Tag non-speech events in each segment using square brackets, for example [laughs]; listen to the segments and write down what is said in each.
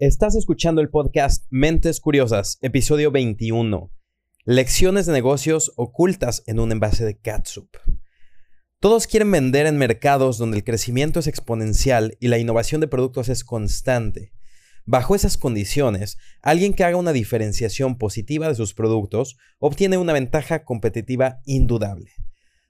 Estás escuchando el podcast Mentes Curiosas, episodio 21. Lecciones de negocios ocultas en un envase de catsup. Todos quieren vender en mercados donde el crecimiento es exponencial y la innovación de productos es constante. Bajo esas condiciones, alguien que haga una diferenciación positiva de sus productos obtiene una ventaja competitiva indudable.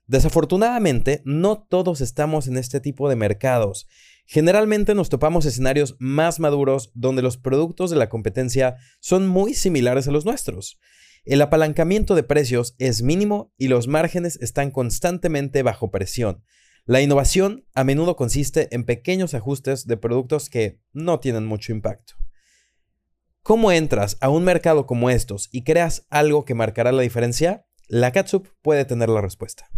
Desafortunadamente, no todos estamos en este tipo de mercados Generalmente nos topamos escenarios más maduros donde los productos de la competencia son muy similares a los nuestros. El apalancamiento de precios es mínimo y los márgenes están constantemente bajo presión. La innovación a menudo consiste en pequeños ajustes de productos que no tienen mucho impacto. ¿Cómo entras a un mercado como estos y creas algo que marcará la diferencia? La Catsup puede tener la respuesta.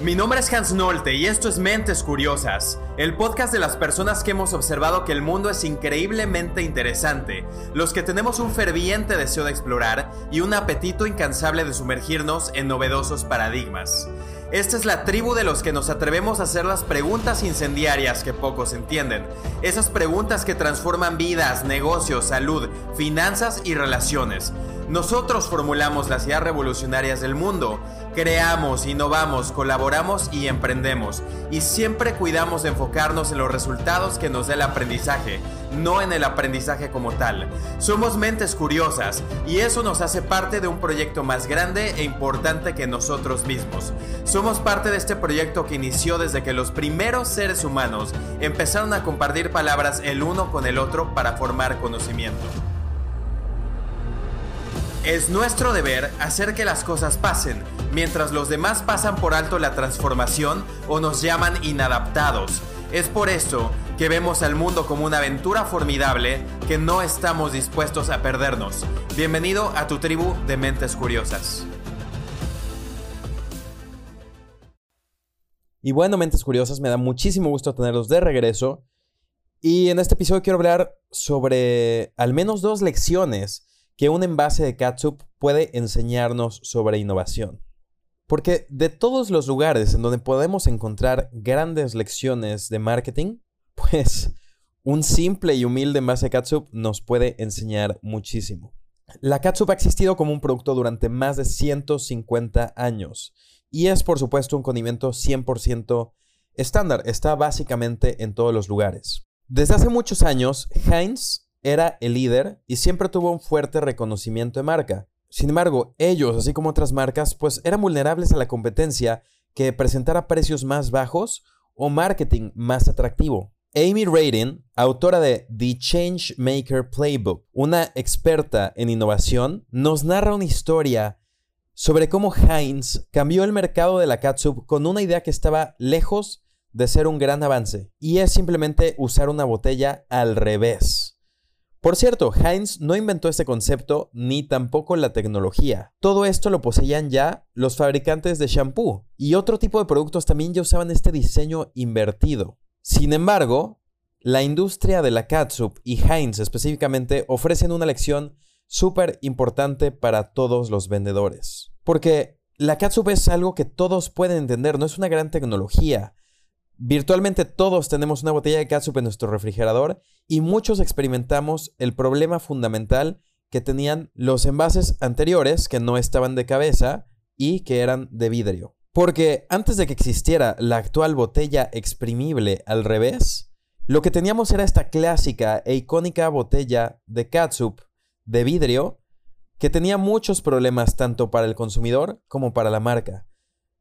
Mi nombre es Hans Nolte y esto es Mentes Curiosas, el podcast de las personas que hemos observado que el mundo es increíblemente interesante, los que tenemos un ferviente deseo de explorar y un apetito incansable de sumergirnos en novedosos paradigmas. Esta es la tribu de los que nos atrevemos a hacer las preguntas incendiarias que pocos entienden. Esas preguntas que transforman vidas, negocios, salud, finanzas y relaciones. Nosotros formulamos las ideas revolucionarias del mundo. Creamos, innovamos, colaboramos y emprendemos. Y siempre cuidamos de enfocarnos en los resultados que nos da el aprendizaje, no en el aprendizaje como tal. Somos mentes curiosas y eso nos hace parte de un proyecto más grande e importante que nosotros mismos. Somos parte de este proyecto que inició desde que los primeros seres humanos empezaron a compartir palabras el uno con el otro para formar conocimiento. Es nuestro deber hacer que las cosas pasen, mientras los demás pasan por alto la transformación o nos llaman inadaptados. Es por eso que vemos al mundo como una aventura formidable que no estamos dispuestos a perdernos. Bienvenido a tu tribu de mentes curiosas. Y bueno, mentes curiosas, me da muchísimo gusto tenerlos de regreso. Y en este episodio quiero hablar sobre al menos dos lecciones que un envase de catsup puede enseñarnos sobre innovación. Porque de todos los lugares en donde podemos encontrar grandes lecciones de marketing, [laughs] pues un simple y humilde envase de catsup nos puede enseñar muchísimo. La catsup ha existido como un producto durante más de 150 años y es por supuesto un condimento 100% estándar, está básicamente en todos los lugares. Desde hace muchos años, Heinz era el líder y siempre tuvo un fuerte reconocimiento de marca. Sin embargo, ellos, así como otras marcas, pues eran vulnerables a la competencia que presentara precios más bajos o marketing más atractivo. Amy Radin, autora de The Change Maker Playbook, una experta en innovación, nos narra una historia sobre cómo Heinz cambió el mercado de la catsup con una idea que estaba lejos de ser un gran avance, y es simplemente usar una botella al revés. Por cierto, Heinz no inventó este concepto ni tampoco la tecnología. Todo esto lo poseían ya los fabricantes de shampoo y otro tipo de productos también ya usaban este diseño invertido. Sin embargo, la industria de la catsup y Heinz específicamente ofrecen una lección súper importante para todos los vendedores. Porque la catsup es algo que todos pueden entender, no es una gran tecnología. Virtualmente todos tenemos una botella de catsup en nuestro refrigerador y muchos experimentamos el problema fundamental que tenían los envases anteriores que no estaban de cabeza y que eran de vidrio. Porque antes de que existiera la actual botella exprimible al revés, lo que teníamos era esta clásica e icónica botella de catsup de vidrio que tenía muchos problemas tanto para el consumidor como para la marca.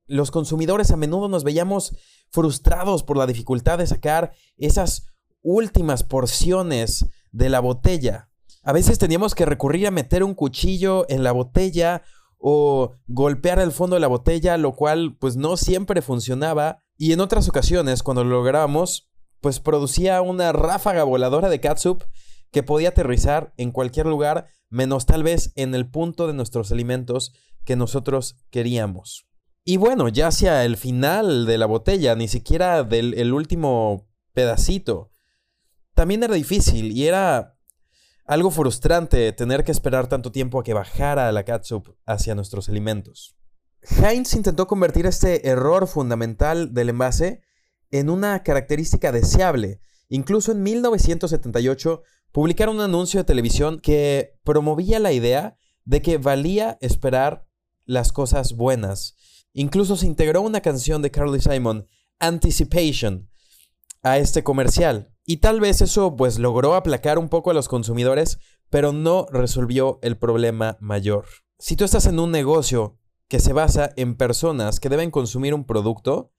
Los consumidores a menudo nos veíamos frustrados por la dificultad de sacar esas últimas porciones de la botella. A veces teníamos que recurrir a meter un cuchillo en la botella o golpear el fondo de la botella, lo cual pues no siempre funcionaba. Y en otras ocasiones, cuando lo lográbamos, pues producía una ráfaga voladora de catsup que podía aterrizar en cualquier lugar, menos tal vez en el punto de nuestros alimentos que nosotros queríamos. Y bueno, ya hacia el final de la botella, ni siquiera del el último pedacito. También era difícil y era algo frustrante tener que esperar tanto tiempo a que bajara la catsup hacia nuestros alimentos. Heinz intentó convertir este error fundamental del envase en una característica deseable. Incluso en 1978 publicaron un anuncio de televisión que promovía la idea de que valía esperar las cosas buenas. Incluso se integró una canción de Carly Simon, Anticipation, a este comercial. Y tal vez eso pues logró aplacar un poco a los consumidores, pero no resolvió el problema mayor. Si tú estás en un negocio que se basa en personas que deben consumir un producto,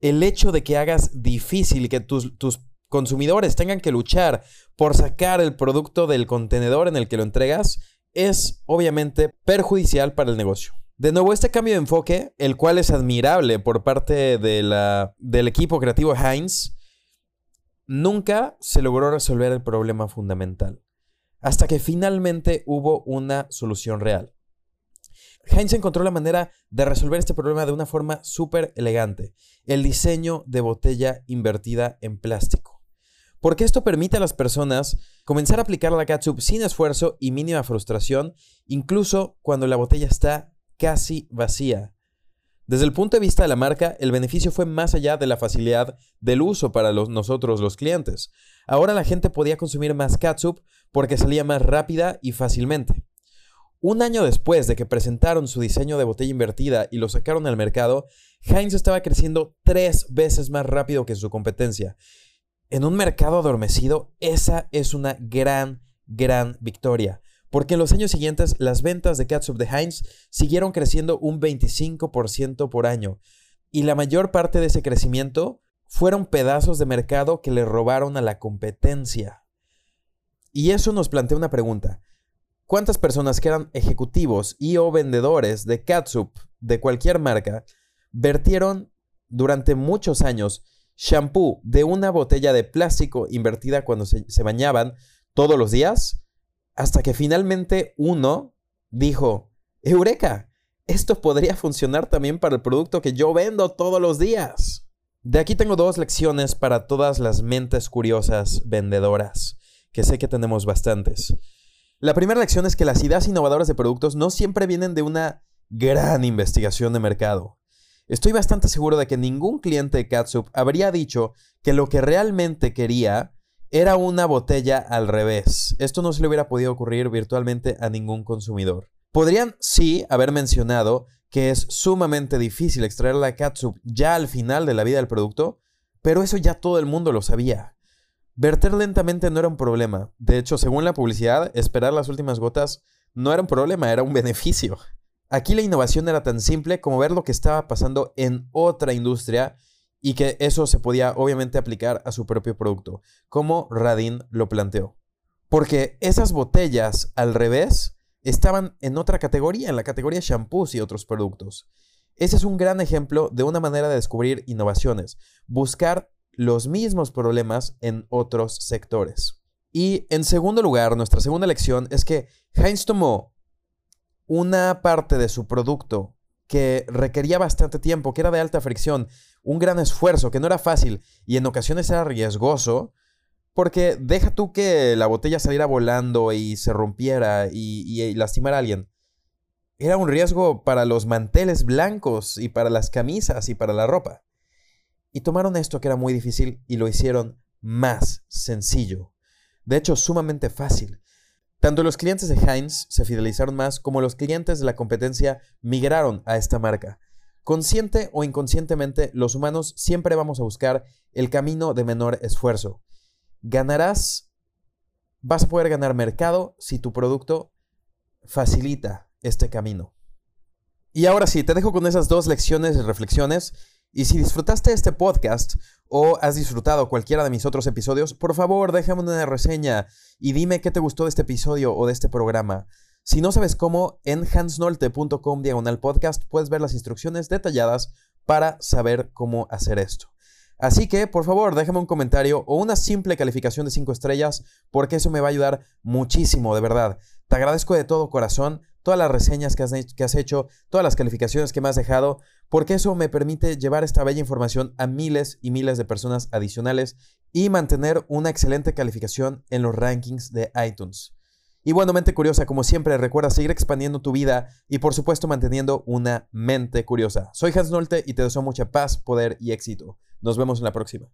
el hecho de que hagas difícil que tus, tus consumidores tengan que luchar por sacar el producto del contenedor en el que lo entregas es obviamente perjudicial para el negocio. De nuevo, este cambio de enfoque, el cual es admirable por parte de la, del equipo creativo Heinz, nunca se logró resolver el problema fundamental, hasta que finalmente hubo una solución real. Heinz encontró la manera de resolver este problema de una forma súper elegante, el diseño de botella invertida en plástico. Porque esto permite a las personas comenzar a aplicar la catsup sin esfuerzo y mínima frustración, incluso cuando la botella está casi vacía. Desde el punto de vista de la marca, el beneficio fue más allá de la facilidad del uso para nosotros los clientes. Ahora la gente podía consumir más catsup porque salía más rápida y fácilmente. Un año después de que presentaron su diseño de botella invertida y lo sacaron al mercado, Heinz estaba creciendo tres veces más rápido que su competencia. En un mercado adormecido, esa es una gran, gran victoria. Porque en los años siguientes las ventas de Catsup de Heinz siguieron creciendo un 25% por año. Y la mayor parte de ese crecimiento fueron pedazos de mercado que le robaron a la competencia. Y eso nos plantea una pregunta. ¿Cuántas personas que eran ejecutivos y o vendedores de catsup de cualquier marca vertieron durante muchos años shampoo de una botella de plástico invertida cuando se, se bañaban todos los días? Hasta que finalmente uno dijo, Eureka, esto podría funcionar también para el producto que yo vendo todos los días. De aquí tengo dos lecciones para todas las mentes curiosas vendedoras, que sé que tenemos bastantes. La primera lección es que las ideas innovadoras de productos no siempre vienen de una gran investigación de mercado. Estoy bastante seguro de que ningún cliente de Catsup habría dicho que lo que realmente quería era una botella al revés. Esto no se le hubiera podido ocurrir virtualmente a ningún consumidor. Podrían, sí, haber mencionado que es sumamente difícil extraer la catsup ya al final de la vida del producto, pero eso ya todo el mundo lo sabía. Verter lentamente no era un problema. De hecho, según la publicidad, esperar las últimas gotas no era un problema, era un beneficio. Aquí la innovación era tan simple como ver lo que estaba pasando en otra industria y que eso se podía obviamente aplicar a su propio producto, como Radin lo planteó. Porque esas botellas al revés estaban en otra categoría, en la categoría shampoos y otros productos. Ese es un gran ejemplo de una manera de descubrir innovaciones, buscar los mismos problemas en otros sectores. Y en segundo lugar, nuestra segunda lección es que Heinz tomó una parte de su producto que requería bastante tiempo, que era de alta fricción, un gran esfuerzo, que no era fácil y en ocasiones era riesgoso, porque deja tú que la botella saliera volando y se rompiera y, y lastimara a alguien. Era un riesgo para los manteles blancos y para las camisas y para la ropa. Y tomaron esto que era muy difícil y lo hicieron más sencillo. De hecho, sumamente fácil. Tanto los clientes de Heinz se fidelizaron más como los clientes de la competencia migraron a esta marca. Consciente o inconscientemente, los humanos siempre vamos a buscar el camino de menor esfuerzo. Ganarás, vas a poder ganar mercado si tu producto facilita este camino. Y ahora sí, te dejo con esas dos lecciones y reflexiones y si disfrutaste este podcast o has disfrutado cualquiera de mis otros episodios, por favor déjame una reseña y dime qué te gustó de este episodio o de este programa. Si no sabes cómo, en hansnolte.com diagonal podcast puedes ver las instrucciones detalladas para saber cómo hacer esto. Así que, por favor, déjame un comentario o una simple calificación de 5 estrellas, porque eso me va a ayudar muchísimo, de verdad. Te agradezco de todo corazón todas las reseñas que has, que has hecho, todas las calificaciones que me has dejado, porque eso me permite llevar esta bella información a miles y miles de personas adicionales y mantener una excelente calificación en los rankings de iTunes. Y bueno, mente curiosa, como siempre, recuerda seguir expandiendo tu vida y por supuesto manteniendo una mente curiosa. Soy Hans Nolte y te deseo mucha paz, poder y éxito. Nos vemos en la próxima.